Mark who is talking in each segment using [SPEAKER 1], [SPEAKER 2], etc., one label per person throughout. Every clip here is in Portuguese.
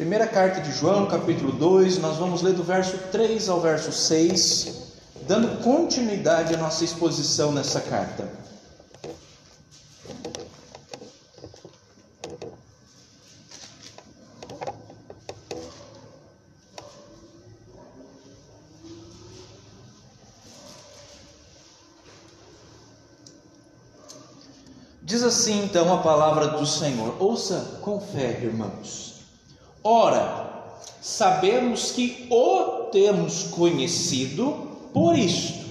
[SPEAKER 1] Primeira carta de João, capítulo 2, nós vamos ler do verso 3 ao verso 6, dando continuidade à nossa exposição nessa carta. Diz assim então a palavra do Senhor. Ouça com fé, irmãos. Ora, sabemos que o temos conhecido por isto,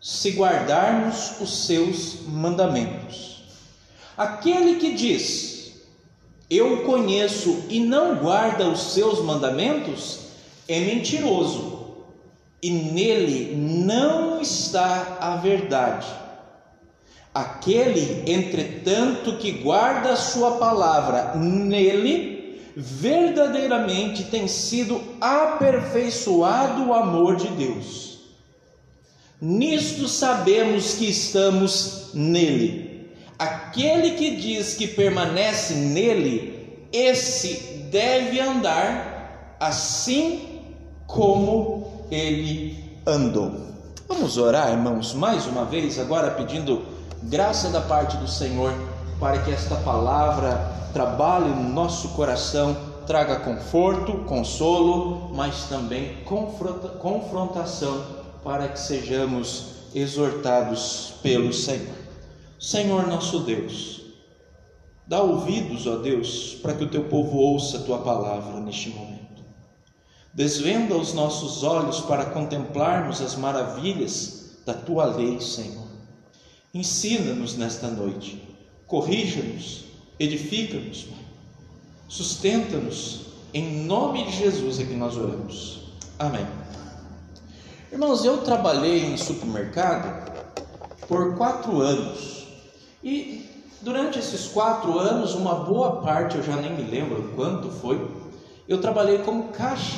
[SPEAKER 1] se guardarmos os seus mandamentos. Aquele que diz, eu conheço e não guarda os seus mandamentos, é mentiroso, e nele não está a verdade. Aquele, entretanto, que guarda a sua palavra, nele verdadeiramente tem sido aperfeiçoado o amor de Deus. Nisto sabemos que estamos nele. Aquele que diz que permanece nele, esse deve andar assim como ele andou. Vamos orar, irmãos, mais uma vez, agora pedindo graça da parte do Senhor para que esta palavra trabalhe no nosso coração, traga conforto, consolo, mas também confrontação para que sejamos exortados pelo Senhor. Senhor nosso Deus, dá ouvidos, ó Deus, para que o teu povo ouça a tua palavra neste momento. Desvenda os nossos olhos para contemplarmos as maravilhas da tua lei, Senhor Ensina-nos nesta noite, corrija-nos, edifica-nos, sustenta-nos, em nome de Jesus é que nós oramos. Amém. Irmãos, eu trabalhei em supermercado por quatro anos e durante esses quatro anos, uma boa parte, eu já nem me lembro quanto foi, eu trabalhei como caixa.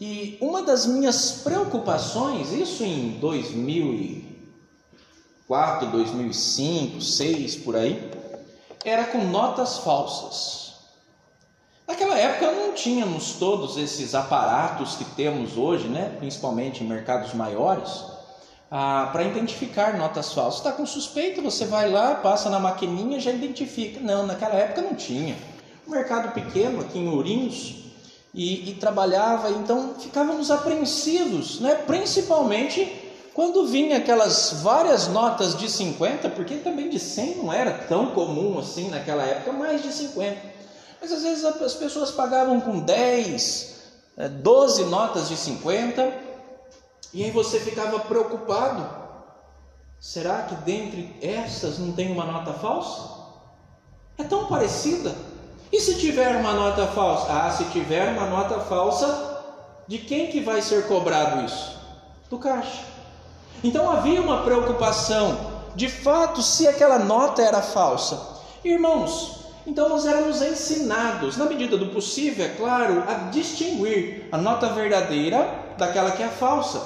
[SPEAKER 1] E uma das minhas preocupações, isso em 2000 2004, 2005, 2006, por aí, era com notas falsas. Naquela época não tínhamos todos esses aparatos que temos hoje, né? principalmente em mercados maiores, ah, para identificar notas falsas. Está com suspeita, você vai lá, passa na maquininha já identifica. Não, naquela época não tinha. Um mercado pequeno aqui em Ourinhos e, e trabalhava, então ficávamos apreensivos, né? principalmente quando vinha aquelas várias notas de 50, porque também de 100 não era tão comum assim naquela época, mais de 50. Mas às vezes as pessoas pagavam com 10, 12 é, notas de 50, e aí você ficava preocupado: será que dentre essas não tem uma nota falsa? É tão parecida. E se tiver uma nota falsa? Ah, se tiver uma nota falsa, de quem que vai ser cobrado isso? Do caixa. Então havia uma preocupação, de fato, se aquela nota era falsa. Irmãos, então nós éramos ensinados, na medida do possível, é claro, a distinguir a nota verdadeira daquela que é falsa.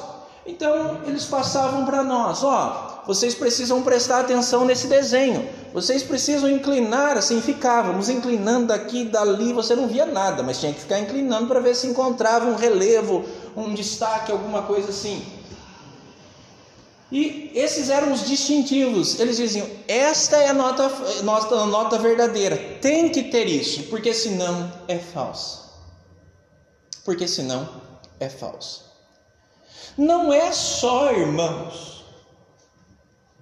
[SPEAKER 1] Então eles passavam para nós: ó, vocês precisam prestar atenção nesse desenho, vocês precisam inclinar, assim ficávamos inclinando daqui dali, você não via nada, mas tinha que ficar inclinando para ver se encontrava um relevo, um destaque, alguma coisa assim. E esses eram os distintivos. Eles diziam: esta é a nota, nota, nota verdadeira, tem que ter isso, porque senão é falsa. Porque senão é falsa. Não é só, irmãos,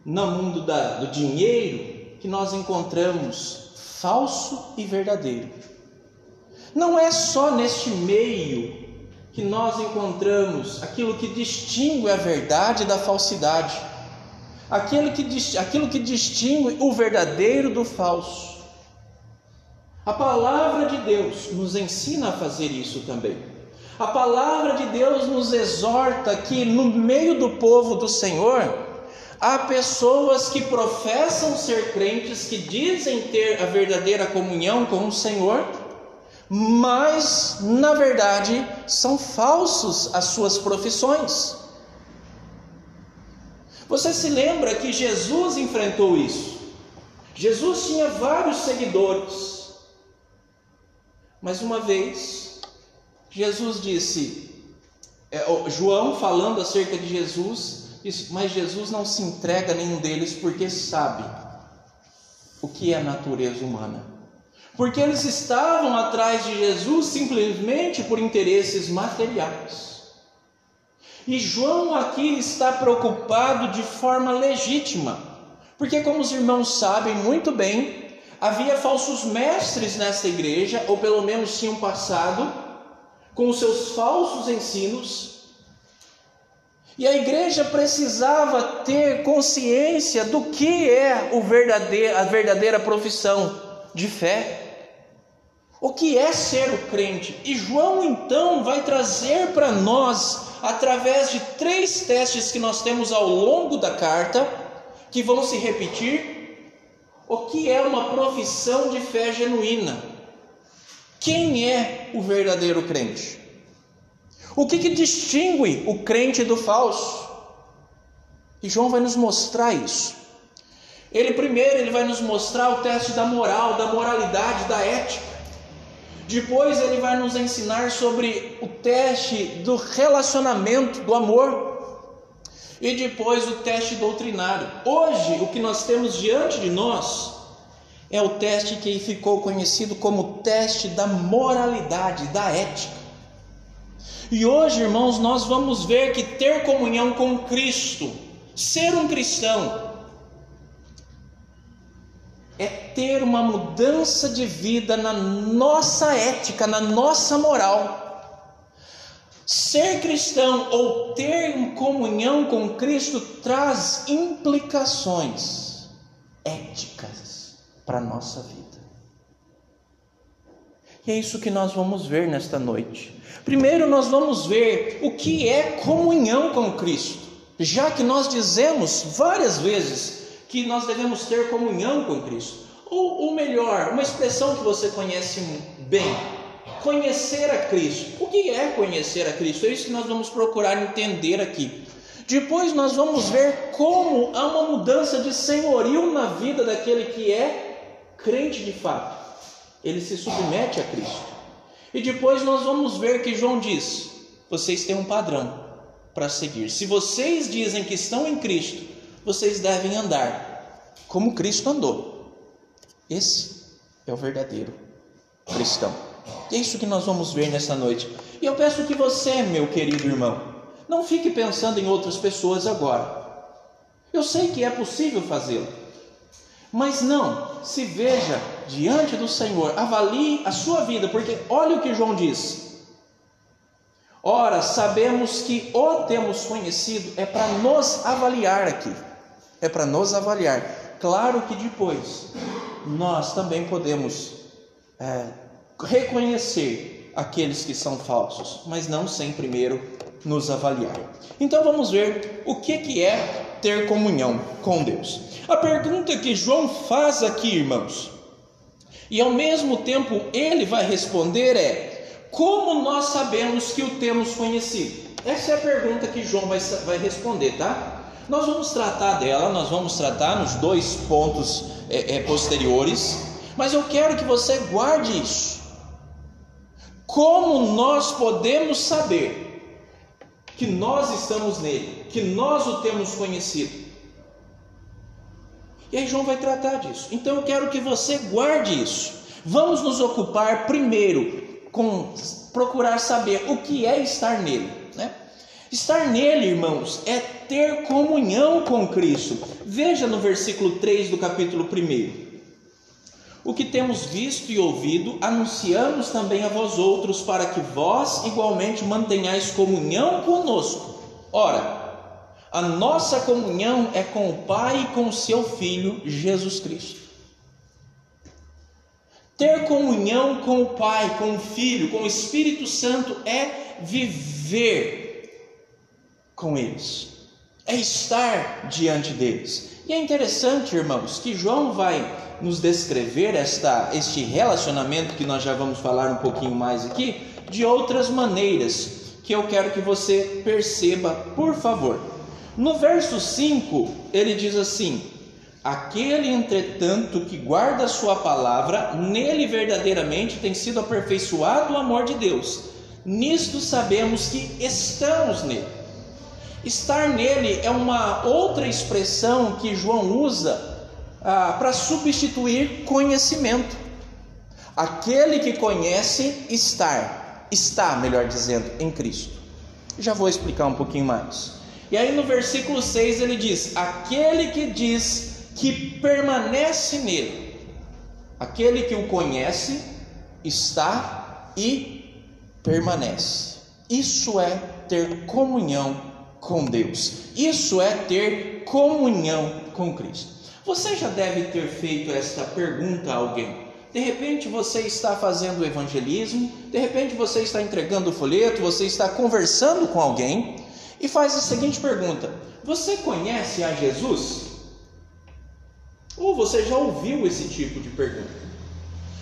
[SPEAKER 1] no mundo da, do dinheiro que nós encontramos falso e verdadeiro. Não é só neste meio que nós encontramos aquilo que distingue a verdade da falsidade, aquilo que, aquilo que distingue o verdadeiro do falso. A palavra de Deus nos ensina a fazer isso também. A palavra de Deus nos exorta que no meio do povo do Senhor há pessoas que professam ser crentes, que dizem ter a verdadeira comunhão com o Senhor, mas na verdade são falsos as suas profissões. Você se lembra que Jesus enfrentou isso? Jesus tinha vários seguidores, Mas uma vez, Jesus disse, é, João falando acerca de Jesus, disse, mas Jesus não se entrega a nenhum deles porque sabe o que é a natureza humana. Porque eles estavam atrás de Jesus simplesmente por interesses materiais. E João aqui está preocupado de forma legítima, porque, como os irmãos sabem muito bem, havia falsos mestres nessa igreja, ou pelo menos tinham passado, com seus falsos ensinos. E a igreja precisava ter consciência do que é a verdadeira profissão de fé. O que é ser o crente? E João então vai trazer para nós, através de três testes que nós temos ao longo da carta, que vão se repetir, o que é uma profissão de fé genuína. Quem é o verdadeiro crente? O que, que distingue o crente do falso? E João vai nos mostrar isso. Ele primeiro ele vai nos mostrar o teste da moral, da moralidade, da ética. Depois ele vai nos ensinar sobre o teste do relacionamento, do amor. E depois o teste doutrinário. Hoje, o que nós temos diante de nós é o teste que ficou conhecido como teste da moralidade, da ética. E hoje, irmãos, nós vamos ver que ter comunhão com Cristo, ser um cristão, é ter uma mudança de vida na nossa ética, na nossa moral. Ser cristão ou ter comunhão com Cristo traz implicações éticas para a nossa vida. E é isso que nós vamos ver nesta noite. Primeiro, nós vamos ver o que é comunhão com Cristo, já que nós dizemos várias vezes que nós devemos ter comunhão com Cristo. Ou, ou melhor, uma expressão que você conhece bem: conhecer a Cristo. O que é conhecer a Cristo? É isso que nós vamos procurar entender aqui. Depois nós vamos ver como há uma mudança de senhorio na vida daquele que é crente de fato, ele se submete a Cristo. E depois nós vamos ver que João diz: vocês têm um padrão para seguir. Se vocês dizem que estão em Cristo, vocês devem andar como Cristo andou. Esse é o verdadeiro cristão. E é isso que nós vamos ver nessa noite. E eu peço que você, meu querido irmão, não fique pensando em outras pessoas agora. Eu sei que é possível fazê-lo. Mas não, se veja diante do Senhor, avalie a sua vida, porque olha o que João diz. Ora, sabemos que o temos conhecido é para nos avaliar aqui, é para nos avaliar. Claro que depois nós também podemos é, reconhecer aqueles que são falsos, mas não sem primeiro nos avaliar. Então vamos ver o que, que é ter comunhão com Deus. A pergunta que João faz aqui, irmãos, e ao mesmo tempo ele vai responder é: como nós sabemos que o temos conhecido? Essa é a pergunta que João vai, vai responder, tá? Nós vamos tratar dela, nós vamos tratar nos dois pontos é, é, posteriores, mas eu quero que você guarde isso. Como nós podemos saber que nós estamos nele, que nós o temos conhecido? E aí João vai tratar disso. Então eu quero que você guarde isso. Vamos nos ocupar primeiro com procurar saber o que é estar nele, né? Estar nele, irmãos, é ter comunhão com Cristo. Veja no versículo 3 do capítulo 1. O que temos visto e ouvido, anunciamos também a vós outros, para que vós igualmente mantenhais comunhão conosco. Ora, a nossa comunhão é com o Pai e com o seu Filho Jesus Cristo. Ter comunhão com o Pai, com o Filho, com o Espírito Santo é viver com eles, é estar diante deles. E é interessante, irmãos, que João vai nos descrever esta, este relacionamento que nós já vamos falar um pouquinho mais aqui, de outras maneiras que eu quero que você perceba, por favor. No verso 5, ele diz assim: Aquele, entretanto, que guarda a sua palavra, nele verdadeiramente tem sido aperfeiçoado o amor de Deus. Nisto sabemos que estamos nele. Estar nele é uma outra expressão que João usa ah, para substituir conhecimento. Aquele que conhece estar, está, melhor dizendo, em Cristo. Já vou explicar um pouquinho mais. E aí no versículo 6 ele diz: Aquele que diz que permanece nele, aquele que o conhece, está e permanece. Isso é ter comunhão com Deus, isso é ter comunhão com Cristo. Você já deve ter feito esta pergunta a alguém. De repente você está fazendo evangelismo, de repente você está entregando o folheto, você está conversando com alguém e faz a seguinte pergunta: Você conhece a Jesus? Ou você já ouviu esse tipo de pergunta?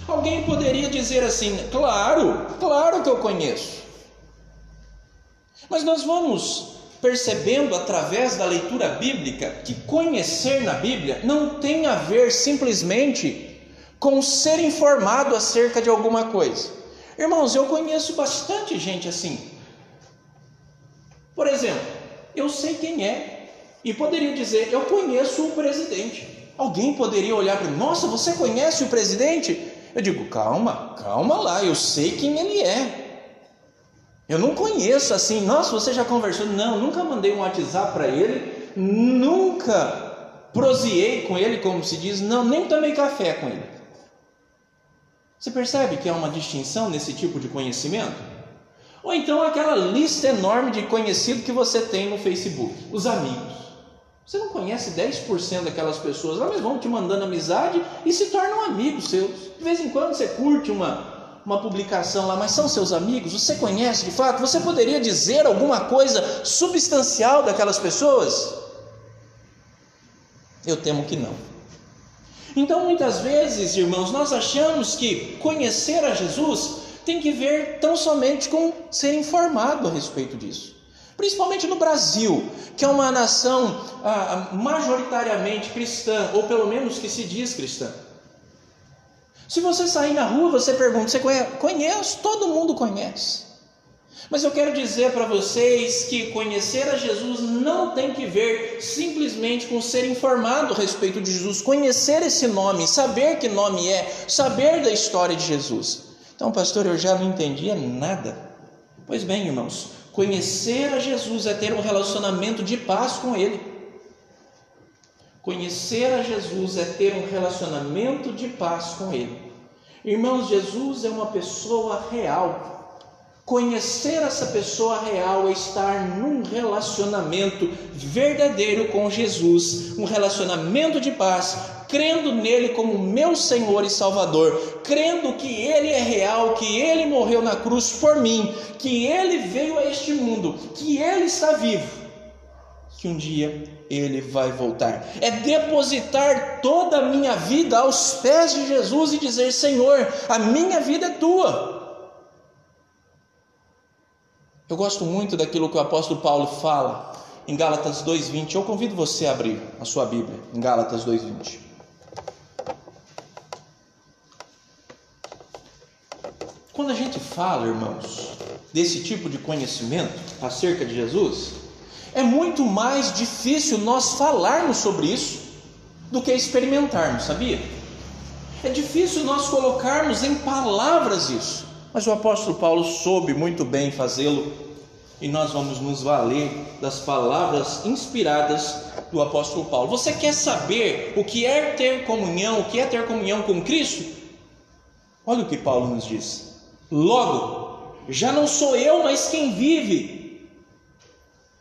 [SPEAKER 1] Alguém poderia dizer assim: Claro, claro que eu conheço. Mas nós vamos percebendo através da leitura bíblica que conhecer na Bíblia não tem a ver simplesmente com ser informado acerca de alguma coisa. Irmãos, eu conheço bastante gente assim. Por exemplo, eu sei quem é e poderia dizer: Eu conheço o presidente. Alguém poderia olhar para mim: Nossa, você conhece o presidente? Eu digo: Calma, calma lá, eu sei quem ele é. Eu não conheço assim, nossa, você já conversou? Não, nunca mandei um WhatsApp para ele, nunca proseei com ele, como se diz, não, nem tomei café com ele. Você percebe que há uma distinção nesse tipo de conhecimento? Ou então aquela lista enorme de conhecido que você tem no Facebook, os amigos. Você não conhece 10% daquelas pessoas lá, mas vão te mandando amizade e se tornam amigos seus. De vez em quando você curte uma, uma publicação lá, mas são seus amigos? Você conhece de fato? Você poderia dizer alguma coisa substancial daquelas pessoas? Eu temo que não. Então, muitas vezes, irmãos, nós achamos que conhecer a Jesus tem que ver tão somente com ser informado a respeito disso. Principalmente no Brasil, que é uma nação ah, majoritariamente cristã, ou pelo menos que se diz cristã. Se você sair na rua, você pergunta: Você conhece? Conheço, todo mundo conhece. Mas eu quero dizer para vocês que conhecer a Jesus não tem que ver simplesmente com ser informado a respeito de Jesus, conhecer esse nome, saber que nome é, saber da história de Jesus. Então, pastor, eu já não entendia nada. Pois bem, irmãos, conhecer a Jesus é ter um relacionamento de paz com Ele. Conhecer a Jesus é ter um relacionamento de paz com Ele. Irmãos, Jesus é uma pessoa real. Conhecer essa pessoa real é estar num relacionamento verdadeiro com Jesus, um relacionamento de paz, crendo nele como meu Senhor e Salvador, crendo que ele é real, que ele morreu na cruz por mim, que ele veio a este mundo, que ele está vivo que um dia ele vai voltar. É depositar toda a minha vida aos pés de Jesus e dizer: Senhor, a minha vida é tua. Eu gosto muito daquilo que o apóstolo Paulo fala em Gálatas 2:20. Eu convido você a abrir a sua Bíblia em Gálatas 2:20. Quando a gente fala, irmãos, desse tipo de conhecimento acerca de Jesus, é muito mais difícil nós falarmos sobre isso do que experimentarmos, sabia? É difícil nós colocarmos em palavras isso, mas o apóstolo Paulo soube muito bem fazê-lo e nós vamos nos valer das palavras inspiradas do apóstolo Paulo. Você quer saber o que é ter comunhão, o que é ter comunhão com Cristo? Olha o que Paulo nos diz. Logo, já não sou eu, mas quem vive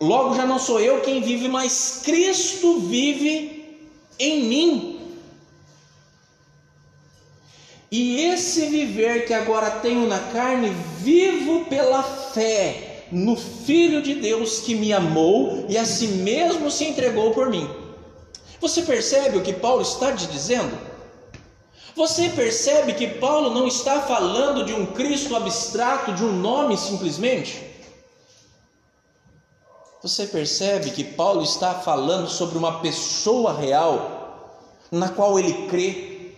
[SPEAKER 1] Logo já não sou eu quem vive, mas Cristo vive em mim. E esse viver que agora tenho na carne, vivo pela fé no Filho de Deus que me amou e a si mesmo se entregou por mim. Você percebe o que Paulo está te dizendo? Você percebe que Paulo não está falando de um Cristo abstrato, de um nome simplesmente? Você percebe que Paulo está falando sobre uma pessoa real, na qual ele crê,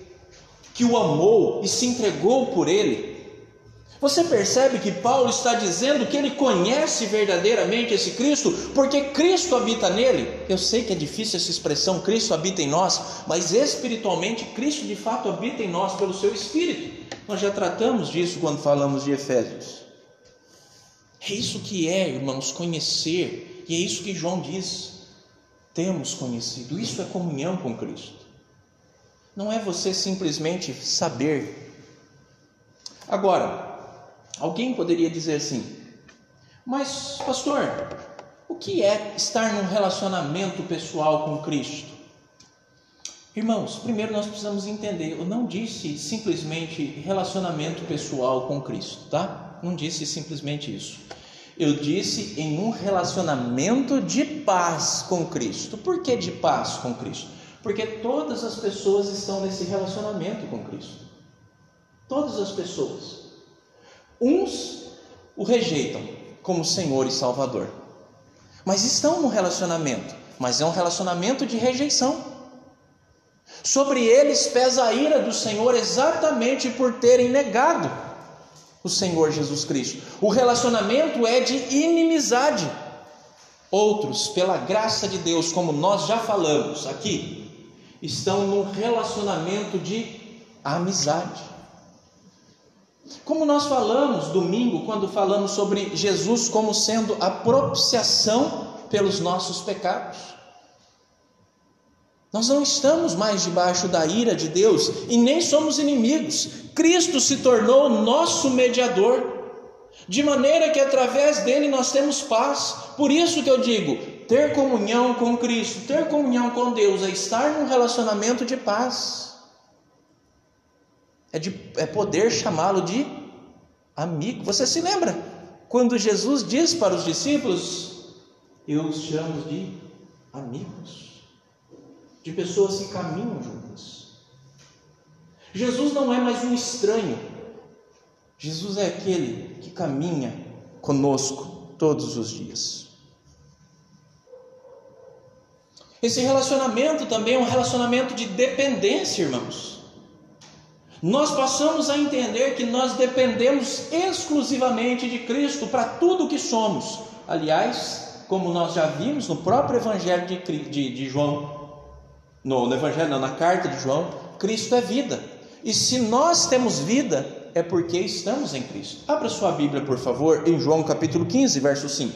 [SPEAKER 1] que o amou e se entregou por ele. Você percebe que Paulo está dizendo que ele conhece verdadeiramente esse Cristo, porque Cristo habita nele. Eu sei que é difícil essa expressão, Cristo habita em nós, mas espiritualmente, Cristo de fato habita em nós pelo seu Espírito. Nós já tratamos disso quando falamos de Efésios. É isso que é, irmãos, conhecer, e é isso que João diz. Temos conhecido, isso é comunhão com Cristo. Não é você simplesmente saber. Agora, Alguém poderia dizer assim: Mas, pastor, o que é estar num relacionamento pessoal com Cristo? Irmãos, primeiro nós precisamos entender, eu não disse simplesmente relacionamento pessoal com Cristo, tá? Não disse simplesmente isso. Eu disse em um relacionamento de paz com Cristo. Por que de paz com Cristo? Porque todas as pessoas estão nesse relacionamento com Cristo. Todas as pessoas. Uns o rejeitam como Senhor e Salvador, mas estão no relacionamento, mas é um relacionamento de rejeição. Sobre eles pesa a ira do Senhor exatamente por terem negado o Senhor Jesus Cristo. O relacionamento é de inimizade. Outros, pela graça de Deus, como nós já falamos aqui, estão num relacionamento de amizade. Como nós falamos domingo, quando falamos sobre Jesus como sendo a propiciação pelos nossos pecados. Nós não estamos mais debaixo da ira de Deus e nem somos inimigos. Cristo se tornou nosso mediador, de maneira que através dele nós temos paz. Por isso que eu digo, ter comunhão com Cristo, ter comunhão com Deus é estar num relacionamento de paz é, de, é poder chamá-lo de amigo. Você se lembra quando Jesus diz para os discípulos: Eu os chamo de amigos, de pessoas que caminham juntas. Jesus não é mais um estranho, Jesus é aquele que caminha conosco todos os dias. Esse relacionamento também é um relacionamento de dependência, irmãos nós passamos a entender que nós dependemos exclusivamente de Cristo para tudo o que somos. Aliás, como nós já vimos no próprio Evangelho de, de, de João, no, no Evangelho, não, na carta de João, Cristo é vida. E se nós temos vida, é porque estamos em Cristo. Abra sua Bíblia, por favor, em João capítulo 15, verso 5.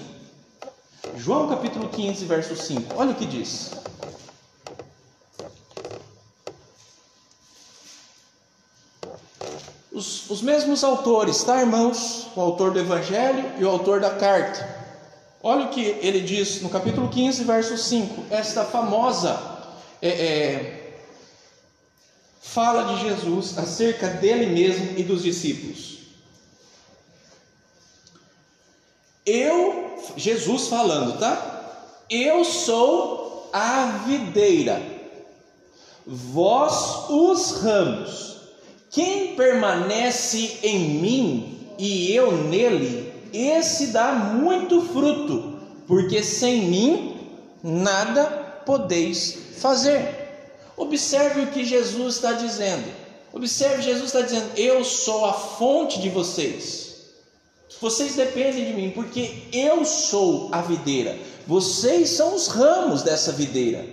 [SPEAKER 1] João capítulo 15, verso 5. Olha o que diz. os, os mesmos autores, tá, irmãos? O autor do Evangelho e o autor da carta. Olha o que ele diz no capítulo 15, verso 5, esta famosa é, é, fala de Jesus acerca dele mesmo e dos discípulos. Eu, Jesus falando, tá? Eu sou a videira, vós os ramos. Quem permanece em mim e eu nele, esse dá muito fruto, porque sem mim nada podeis fazer. Observe o que Jesus está dizendo. Observe, Jesus está dizendo: Eu sou a fonte de vocês. Vocês dependem de mim, porque eu sou a videira. Vocês são os ramos dessa videira.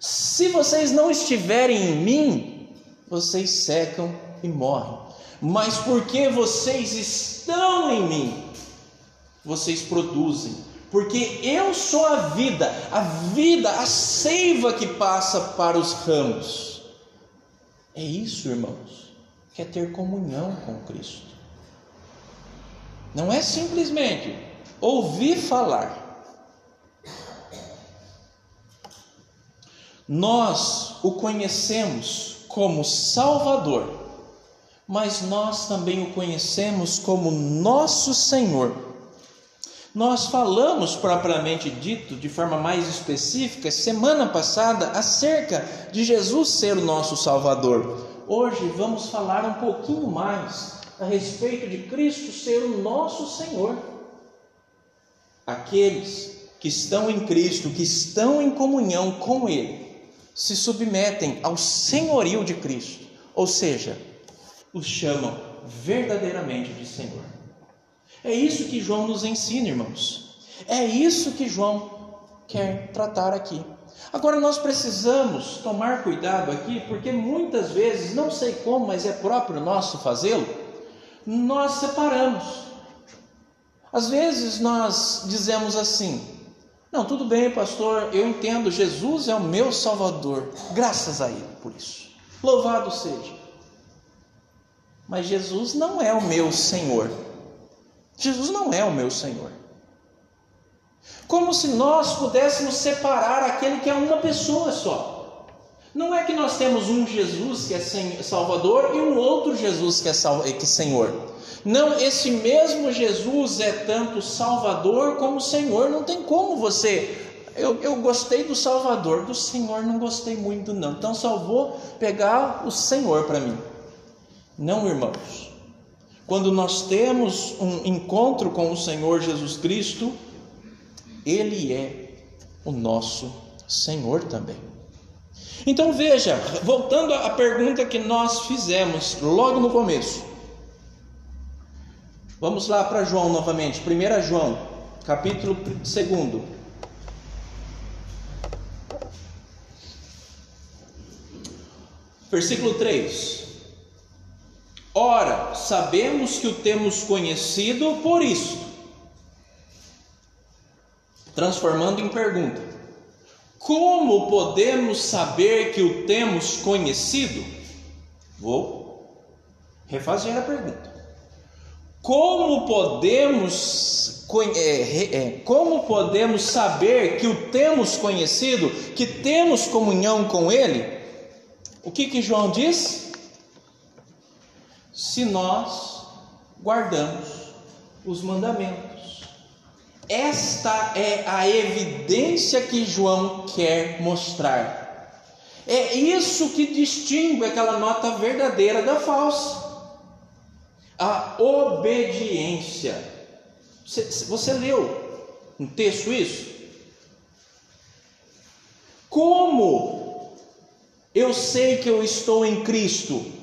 [SPEAKER 1] Se vocês não estiverem em mim, vocês secam e morrem. Mas porque vocês estão em mim, vocês produzem. Porque eu sou a vida, a vida, a seiva que passa para os ramos. É isso, irmãos, que é ter comunhão com Cristo. Não é simplesmente ouvir falar. Nós o conhecemos como Salvador mas nós também o conhecemos como nosso Senhor. Nós falamos propriamente dito, de forma mais específica, semana passada, acerca de Jesus ser o nosso Salvador. Hoje vamos falar um pouquinho mais a respeito de Cristo ser o nosso Senhor. Aqueles que estão em Cristo, que estão em comunhão com Ele, se submetem ao senhorio de Cristo, ou seja, os chamam verdadeiramente de Senhor. É isso que João nos ensina, irmãos. É isso que João quer tratar aqui. Agora nós precisamos tomar cuidado aqui, porque muitas vezes, não sei como, mas é próprio nosso fazê-lo, nós separamos. Às vezes nós dizemos assim: não, tudo bem, pastor, eu entendo, Jesus é o meu Salvador, graças a Ele por isso. Louvado seja. Mas Jesus não é o meu Senhor. Jesus não é o meu Senhor. Como se nós pudéssemos separar aquele que é uma pessoa só. Não é que nós temos um Jesus que é Salvador e um outro Jesus que é, que é Senhor. Não, esse mesmo Jesus é tanto Salvador como Senhor. Não tem como você. Eu, eu gostei do Salvador, do Senhor não gostei muito, não. Então só vou pegar o Senhor para mim. Não, irmãos. Quando nós temos um encontro com o Senhor Jesus Cristo, Ele é o nosso Senhor também. Então veja, voltando à pergunta que nós fizemos logo no começo. Vamos lá para João novamente, 1 João, capítulo 2. Versículo 3. Ora, sabemos que o temos conhecido por isto. Transformando em pergunta: Como podemos saber que o temos conhecido? Vou refazer a pergunta. Como podemos, é, é, como podemos saber que o temos conhecido, que temos comunhão com Ele? O que, que João diz? Se nós guardamos os mandamentos. Esta é a evidência que João quer mostrar. É isso que distingue aquela nota verdadeira da falsa a obediência. Você, você leu um texto isso? Como eu sei que eu estou em Cristo?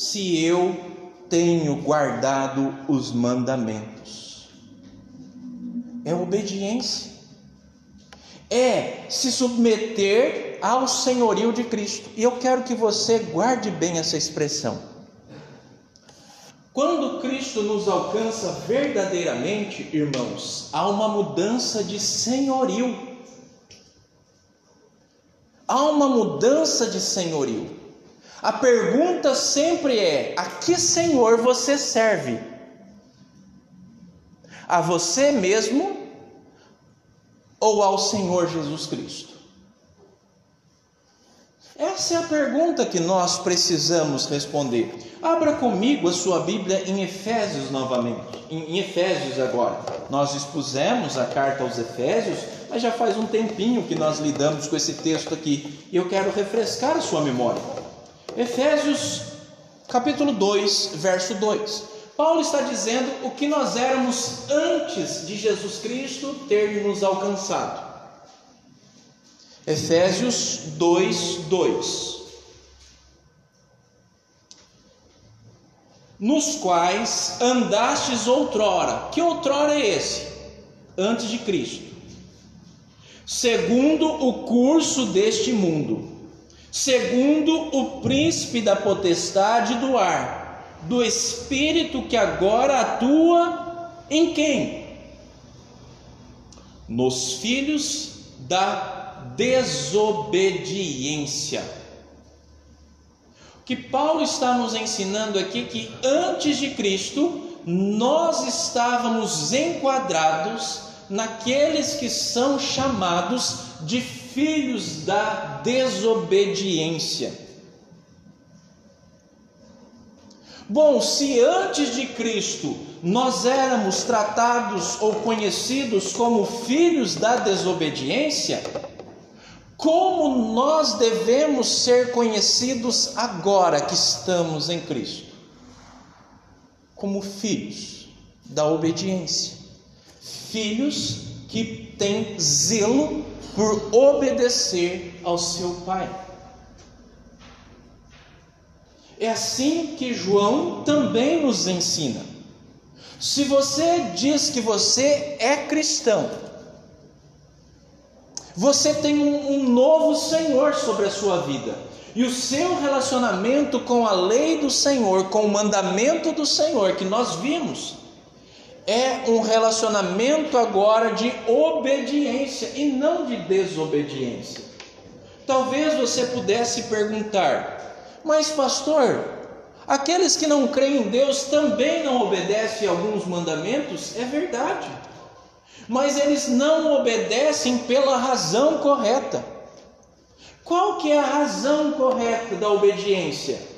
[SPEAKER 1] Se eu tenho guardado os mandamentos. É obediência. É se submeter ao senhorio de Cristo. E eu quero que você guarde bem essa expressão quando Cristo nos alcança verdadeiramente, irmãos, há uma mudança de senhorio. Há uma mudança de senhorio. A pergunta sempre é: a que Senhor você serve? A você mesmo ou ao Senhor Jesus Cristo? Essa é a pergunta que nós precisamos responder. Abra comigo a sua Bíblia em Efésios novamente. Em, Efésios agora. Nós expusemos a carta aos Efésios, mas já faz um tempinho que nós lidamos com esse texto aqui. E eu quero refrescar a sua memória. Efésios capítulo 2, verso 2. Paulo está dizendo o que nós éramos antes de Jesus Cristo ter nos alcançado. Efésios 2, 2. Nos quais andastes outrora. Que outrora é esse? Antes de Cristo. Segundo o curso deste mundo, segundo o príncipe da potestade do ar, do espírito que agora atua em quem? Nos filhos da desobediência. O que Paulo está nos ensinando aqui é que antes de Cristo nós estávamos enquadrados naqueles que são chamados de filhos da desobediência. Bom, se antes de Cristo nós éramos tratados ou conhecidos como filhos da desobediência, como nós devemos ser conhecidos agora que estamos em Cristo? Como filhos da obediência, filhos que têm zelo por obedecer ao seu pai. É assim que João também nos ensina. Se você diz que você é cristão, você tem um, um, novo Senhor sobre a sua vida, e o seu relacionamento com a lei do Senhor, com o mandamento do Senhor que nós vimos, é um relacionamento agora de obediência e não de desobediência. Talvez você pudesse perguntar, mas pastor, aqueles que não creem em Deus também não obedecem alguns mandamentos? É verdade, mas eles não obedecem pela razão correta. Qual que é a razão correta da obediência?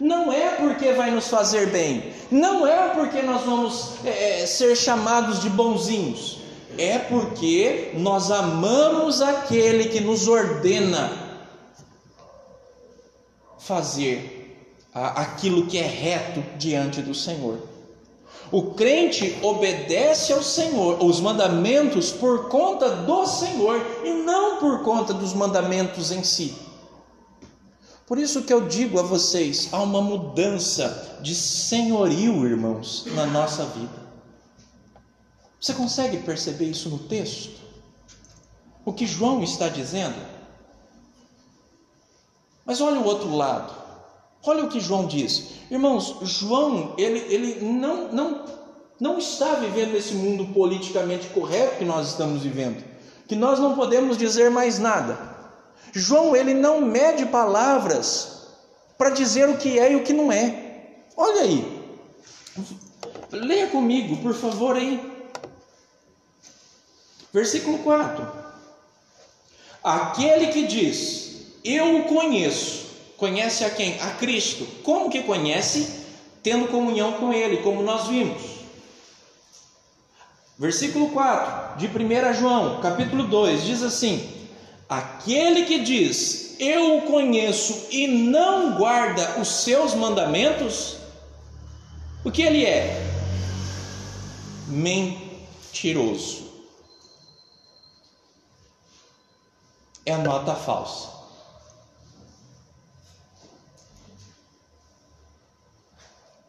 [SPEAKER 1] Não é porque vai nos fazer bem, não é porque nós vamos é, é, ser chamados de bonzinhos, é porque nós amamos aquele que nos ordena fazer aquilo que é reto diante do Senhor. O crente obedece ao Senhor, os mandamentos por conta do Senhor e não por conta dos mandamentos em si. Por isso que eu digo a vocês, há uma mudança de senhorio, irmãos, na nossa vida. Você consegue perceber isso no texto? O que João está dizendo? Mas olha o outro lado. Olha o que João diz. Irmãos, João, ele, ele não, não, não está vivendo esse mundo politicamente correto que nós estamos vivendo. Que nós não podemos dizer mais nada. João ele não mede palavras para dizer o que é e o que não é. Olha aí. Leia comigo, por favor, aí. Versículo 4. Aquele que diz: Eu o conheço. Conhece a quem? A Cristo. Como que conhece? Tendo comunhão com ele, como nós vimos. Versículo 4 de 1 João, capítulo 2, diz assim: Aquele que diz, Eu o conheço e não guarda os seus mandamentos, o que ele é? Mentiroso. É a nota falsa.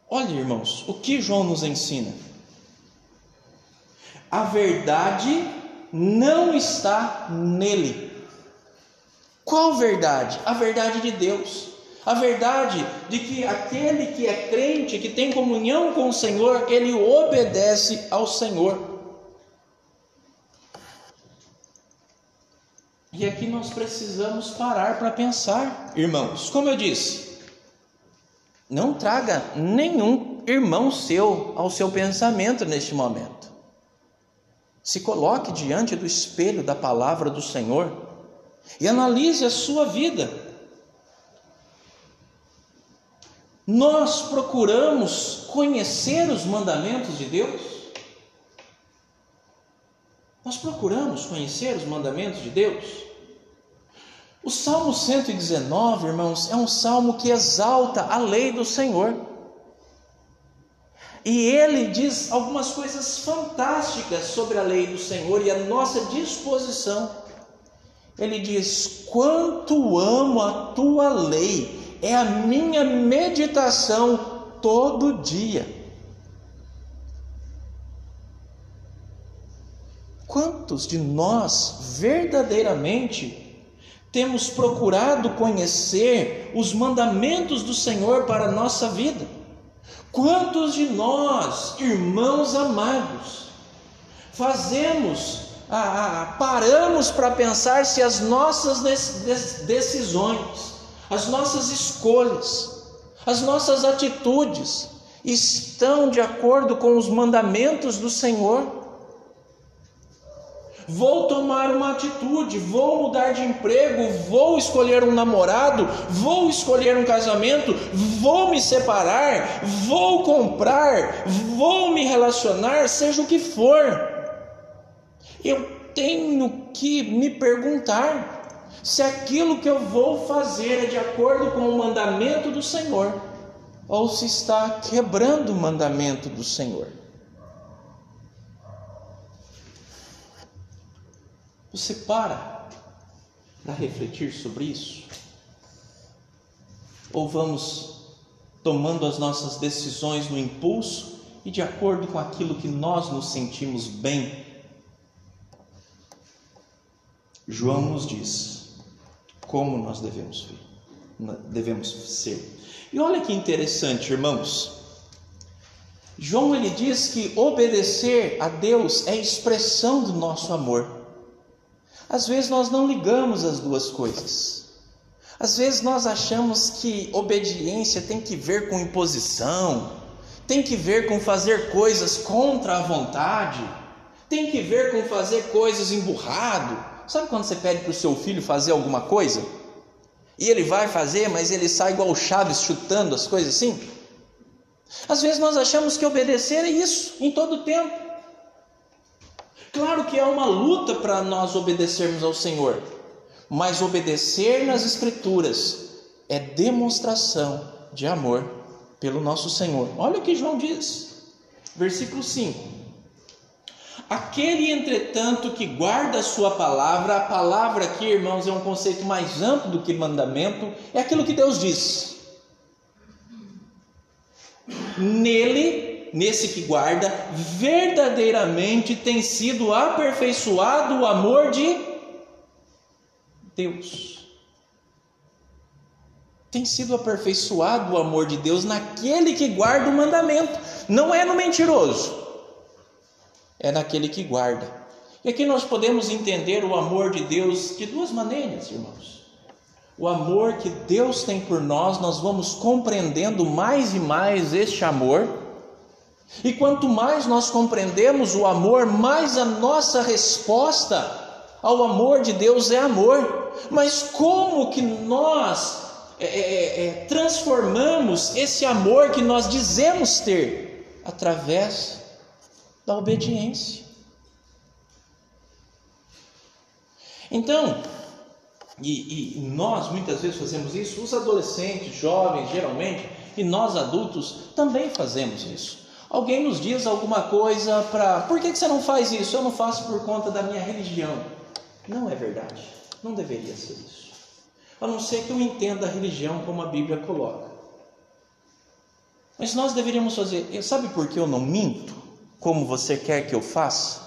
[SPEAKER 1] Olha, irmãos, o que João nos ensina? A verdade não está nele. Qual verdade? A verdade de Deus. A verdade de que aquele que é crente, que tem comunhão com o Senhor, ele obedece ao Senhor. E aqui nós precisamos parar para pensar, irmãos. Como eu disse, não traga nenhum irmão seu ao seu pensamento neste momento. Se coloque diante do espelho da palavra do Senhor e analise a sua vida. Nós procuramos conhecer os mandamentos de Deus? Nós procuramos conhecer os mandamentos de Deus? O Salmo 119, irmãos, é um salmo que exalta a lei do Senhor. E ele diz algumas coisas fantásticas sobre a lei do Senhor e a nossa disposição ele diz: Quanto amo a tua lei, é a minha meditação todo dia. Quantos de nós verdadeiramente temos procurado conhecer os mandamentos do Senhor para a nossa vida? Quantos de nós, irmãos amados, fazemos ah, ah, paramos para pensar se as nossas decisões, as nossas escolhas, as nossas atitudes estão de acordo com os mandamentos do Senhor. Vou tomar uma atitude, vou mudar de emprego, vou escolher um namorado, vou escolher um casamento, vou me separar, vou comprar, vou me relacionar, seja o que for eu tenho que me perguntar se aquilo que eu vou fazer é de acordo com o mandamento do Senhor ou se está quebrando o mandamento do Senhor. Você para para refletir sobre isso? Ou vamos tomando as nossas decisões no impulso e de acordo com aquilo que nós nos sentimos bem? João nos diz como nós devemos, devemos ser. E olha que interessante, irmãos. João ele diz que obedecer a Deus é expressão do nosso amor. Às vezes nós não ligamos as duas coisas. Às vezes nós achamos que obediência tem que ver com imposição, tem que ver com fazer coisas contra a vontade, tem que ver com fazer coisas emburrado. Sabe quando você pede para o seu filho fazer alguma coisa? E ele vai fazer, mas ele sai igual o Chaves chutando as coisas assim? Às vezes nós achamos que obedecer é isso, em todo tempo. Claro que é uma luta para nós obedecermos ao Senhor, mas obedecer nas Escrituras é demonstração de amor pelo nosso Senhor. Olha o que João diz, versículo 5. Aquele, entretanto, que guarda a sua palavra, a palavra aqui, irmãos, é um conceito mais amplo do que mandamento, é aquilo que Deus diz. Nele, nesse que guarda, verdadeiramente tem sido aperfeiçoado o amor de Deus. Tem sido aperfeiçoado o amor de Deus naquele que guarda o mandamento, não é no mentiroso é naquele que guarda. E aqui nós podemos entender o amor de Deus de duas maneiras, irmãos. O amor que Deus tem por nós, nós vamos compreendendo mais e mais este amor. E quanto mais nós compreendemos o amor, mais a nossa resposta ao amor de Deus é amor. Mas como que nós é, é, é, é transformamos esse amor que nós dizemos ter através da obediência. Então, e, e, nós muitas vezes fazemos isso, os adolescentes, jovens, geralmente, e nós adultos também fazemos isso. Alguém nos diz alguma coisa para. Por que, que você não faz isso? Eu não faço por conta da minha religião. Não é verdade. Não deveria ser isso. A não ser que eu entenda a religião como a Bíblia coloca. Mas nós deveríamos fazer. Sabe por que eu não minto? Como você quer que eu faça?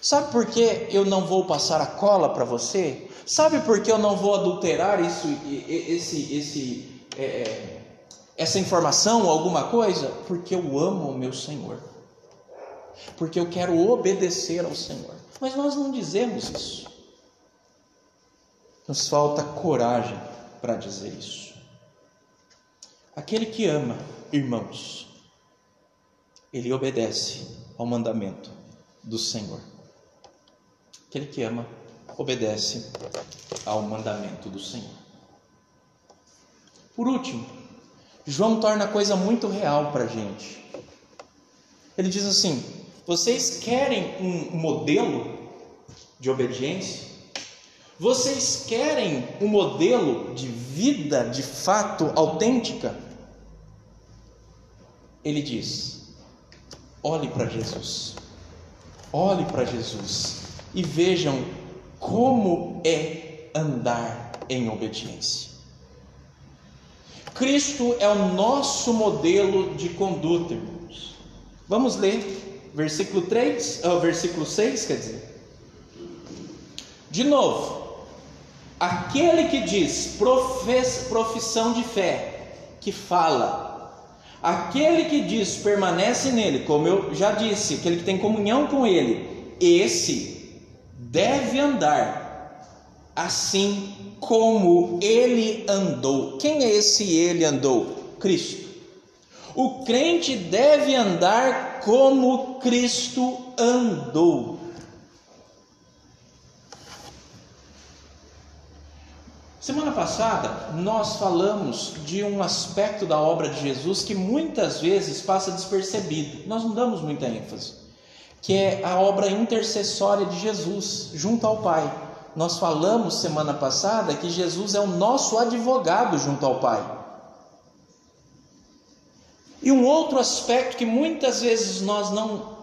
[SPEAKER 1] Sabe por que eu não vou passar a cola para você? Sabe por que eu não vou adulterar isso, esse, esse, é, é, essa informação ou alguma coisa? Porque eu amo o meu Senhor. Porque eu quero obedecer ao Senhor. Mas nós não dizemos isso. Nos falta coragem para dizer isso. Aquele que ama, irmãos, ele obedece ao mandamento do Senhor. Aquele que ama, obedece ao mandamento do Senhor. Por último, João torna a coisa muito real para a gente. Ele diz assim: vocês querem um modelo de obediência? Vocês querem um modelo de vida de fato autêntica? Ele diz: Olhe para Jesus. Olhe para Jesus e vejam como é andar em obediência. Cristo é o nosso modelo de conduta, irmãos. Vamos ler versículo 3, uh, versículo 6, quer dizer. De novo, aquele que diz profissão de fé, que fala Aquele que diz permanece nele, como eu já disse, aquele que tem comunhão com ele, esse deve andar assim como ele andou. Quem é esse ele andou? Cristo. O crente deve andar como Cristo andou. Semana passada nós falamos de um aspecto da obra de Jesus que muitas vezes passa despercebido, nós não damos muita ênfase, que é a obra intercessória de Jesus junto ao Pai. Nós falamos semana passada que Jesus é o nosso advogado junto ao Pai. E um outro aspecto que muitas vezes nós não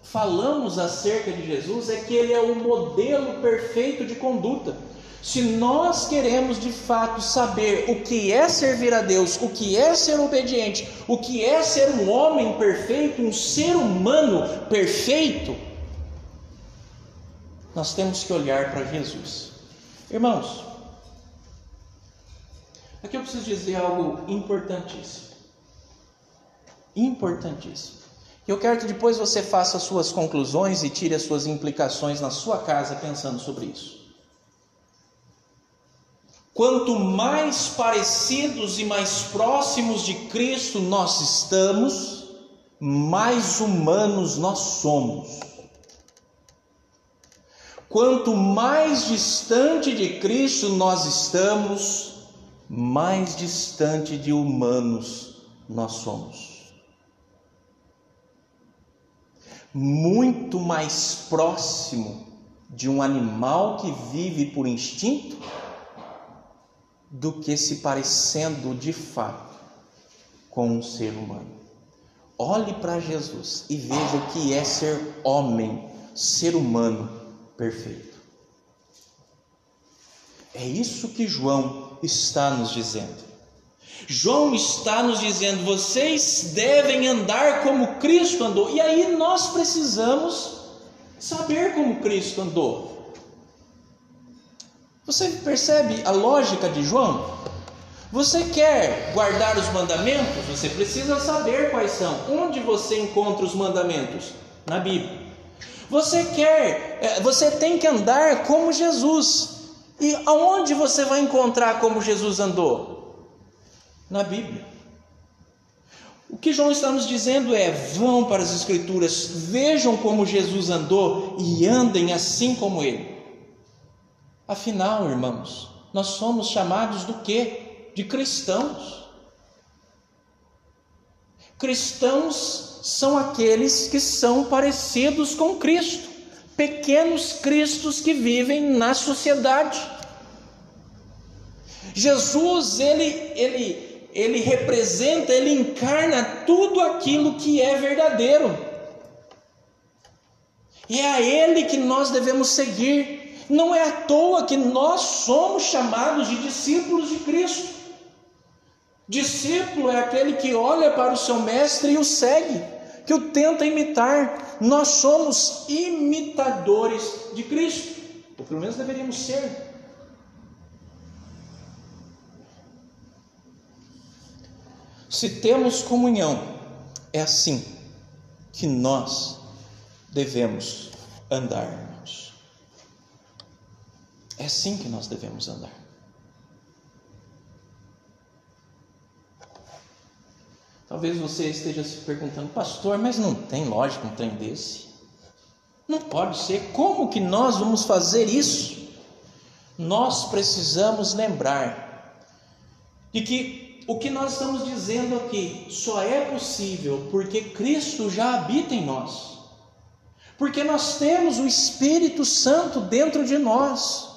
[SPEAKER 1] falamos acerca de Jesus é que ele é o modelo perfeito de conduta. Se nós queremos de fato saber o que é servir a Deus, o que é ser obediente, o que é ser um homem perfeito, um ser humano perfeito, nós temos que olhar para Jesus. Irmãos, aqui eu preciso dizer algo importantíssimo. Importantíssimo. Eu quero que depois você faça as suas conclusões e tire as suas implicações na sua casa pensando sobre isso. Quanto mais parecidos e mais próximos de Cristo nós estamos, mais humanos nós somos. Quanto mais distante de Cristo nós estamos, mais distante de humanos nós somos. Muito mais próximo de um animal que vive por instinto do que se parecendo de fato com um ser humano. Olhe para Jesus e veja o que é ser homem, ser humano perfeito. É isso que João está nos dizendo. João está nos dizendo: vocês devem andar como Cristo andou. E aí nós precisamos saber como Cristo andou. Você percebe a lógica de João? Você quer guardar os mandamentos? Você precisa saber quais são. Onde você encontra os mandamentos? Na Bíblia. Você quer, é, você tem que andar como Jesus. E aonde você vai encontrar como Jesus andou? Na Bíblia. O que João está nos dizendo é: vão para as Escrituras, vejam como Jesus andou e andem assim como ele. Afinal, irmãos, nós somos chamados do que? De cristãos. Cristãos são aqueles que são parecidos com Cristo, pequenos cristos que vivem na sociedade. Jesus, ele, ele, ele representa, ele encarna tudo aquilo que é verdadeiro. E é a ele que nós devemos seguir. Não é à toa que nós somos chamados de discípulos de Cristo. Discípulo é aquele que olha para o seu mestre e o segue, que o tenta imitar. Nós somos imitadores de Cristo, ou pelo menos deveríamos ser. Se temos comunhão, é assim que nós devemos andar. É assim que nós devemos andar. Talvez você esteja se perguntando, pastor, mas não tem lógica um trem desse? Não pode ser. Como que nós vamos fazer isso? Nós precisamos lembrar de que o que nós estamos dizendo aqui só é possível porque Cristo já habita em nós. Porque nós temos o Espírito Santo dentro de nós.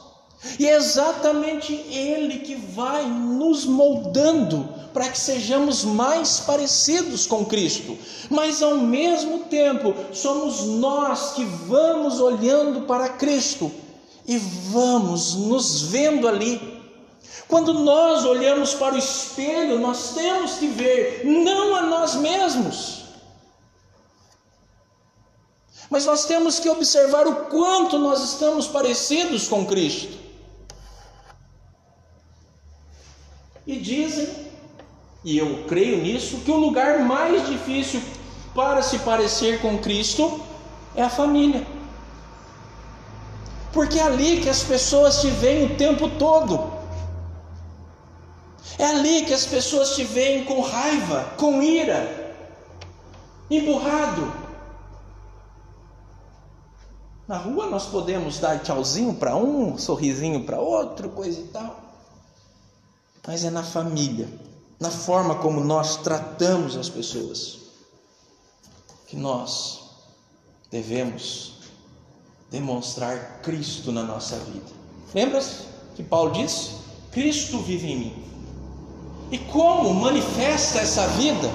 [SPEAKER 1] E é exatamente Ele que vai nos moldando para que sejamos mais parecidos com Cristo. Mas ao mesmo tempo, somos nós que vamos olhando para Cristo e vamos nos vendo ali. Quando nós olhamos para o espelho, nós temos que ver não a nós mesmos, mas nós temos que observar o quanto nós estamos parecidos com Cristo. E dizem, e eu creio nisso, que o lugar mais difícil para se parecer com Cristo é a família. Porque é ali que as pessoas te veem o tempo todo. É ali que as pessoas te veem com raiva, com ira, emburrado. Na rua nós podemos dar tchauzinho para um, sorrisinho para outro, coisa e tal mas é na família, na forma como nós tratamos as pessoas, que nós devemos demonstrar Cristo na nossa vida. Lembra-se que Paulo disse? Cristo vive em mim. E como manifesta essa vida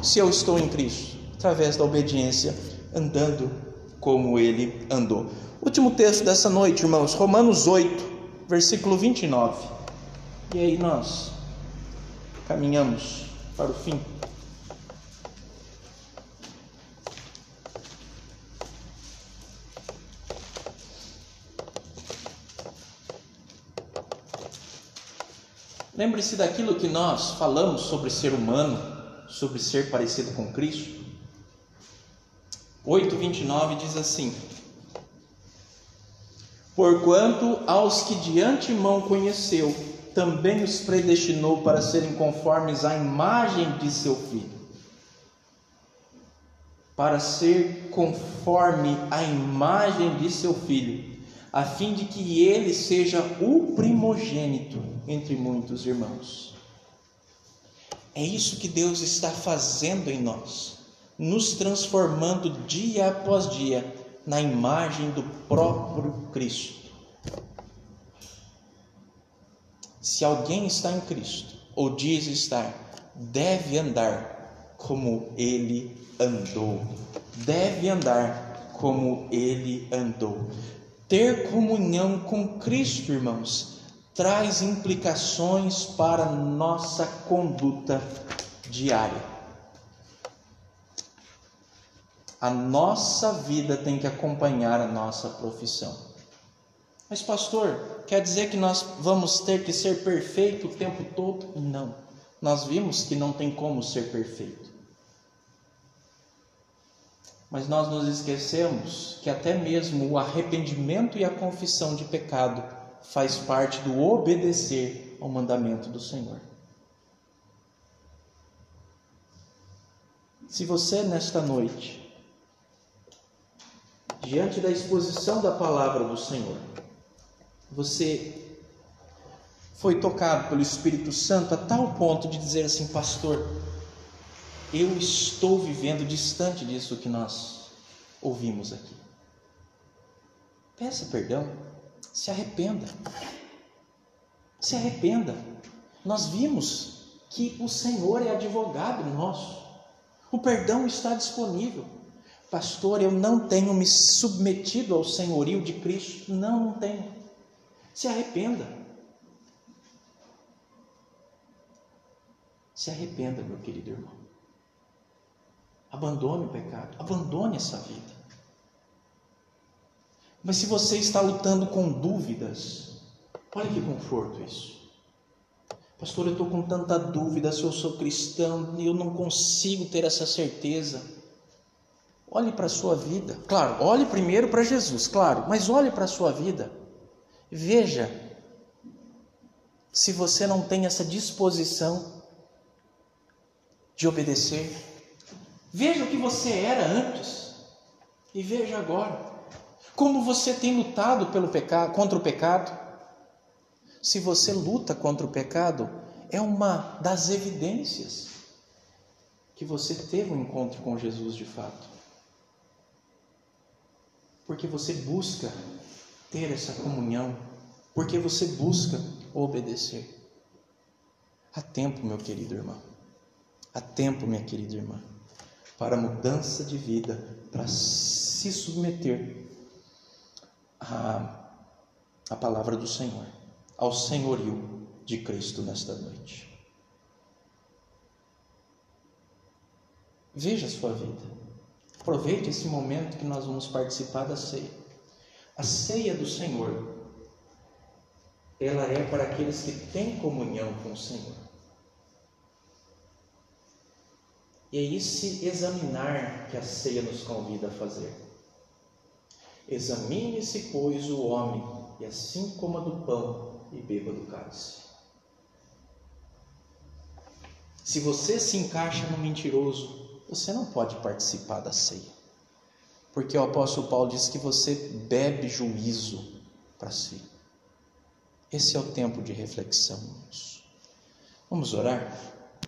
[SPEAKER 1] se eu estou em Cristo? Através da obediência, andando como ele andou. Último texto dessa noite, irmãos, Romanos 8, versículo 29. E aí nós caminhamos para o fim. Lembre-se daquilo que nós falamos sobre ser humano, sobre ser parecido com Cristo. 8:29 diz assim: Porquanto aos que de antemão conheceu, também os predestinou para serem conformes à imagem de seu filho. Para ser conforme à imagem de seu filho, a fim de que ele seja o primogênito entre muitos irmãos. É isso que Deus está fazendo em nós, nos transformando dia após dia na imagem do próprio Cristo. Se alguém está em Cristo, ou diz estar, deve andar como ele andou. Deve andar como ele andou. Ter comunhão com Cristo, irmãos, traz implicações para nossa conduta diária. A nossa vida tem que acompanhar a nossa profissão. Mas, pastor, quer dizer que nós vamos ter que ser perfeito o tempo todo? Não. Nós vimos que não tem como ser perfeito. Mas nós nos esquecemos que até mesmo o arrependimento e a confissão de pecado faz parte do obedecer ao mandamento do Senhor. Se você nesta noite, diante da exposição da palavra do Senhor, você foi tocado pelo Espírito Santo a tal ponto de dizer assim, pastor, eu estou vivendo distante disso que nós ouvimos aqui. Peça perdão, se arrependa. Se arrependa. Nós vimos que o Senhor é advogado nosso. O perdão está disponível. Pastor, eu não tenho me submetido ao senhorio de Cristo. Não, não tenho. Se arrependa. Se arrependa, meu querido irmão. Abandone o pecado, abandone essa vida. Mas se você está lutando com dúvidas, olha que conforto isso. Pastor, eu estou com tanta dúvida se eu sou cristão e eu não consigo ter essa certeza. Olhe para a sua vida. Claro, olhe primeiro para Jesus, claro, mas olhe para a sua vida. Veja se você não tem essa disposição de obedecer. Veja o que você era antes e veja agora como você tem lutado pelo pecado, contra o pecado. Se você luta contra o pecado, é uma das evidências que você teve um encontro com Jesus de fato. Porque você busca ter essa comunhão, porque você busca obedecer. Há tempo, meu querido irmão, há tempo, minha querida irmã, para mudança de vida, para se submeter à, à palavra do Senhor, ao senhorio de Cristo nesta noite. Veja a sua vida. Aproveite esse momento que nós vamos participar da ceia. A ceia do Senhor, ela é para aqueles que têm comunhão com o Senhor. E é esse examinar que a ceia nos convida a fazer. Examine-se, pois, o homem, e assim coma do pão e beba do cálice. Se você se encaixa no mentiroso, você não pode participar da ceia. Porque o apóstolo Paulo diz que você bebe juízo para si. Esse é o tempo de reflexão. Vamos orar?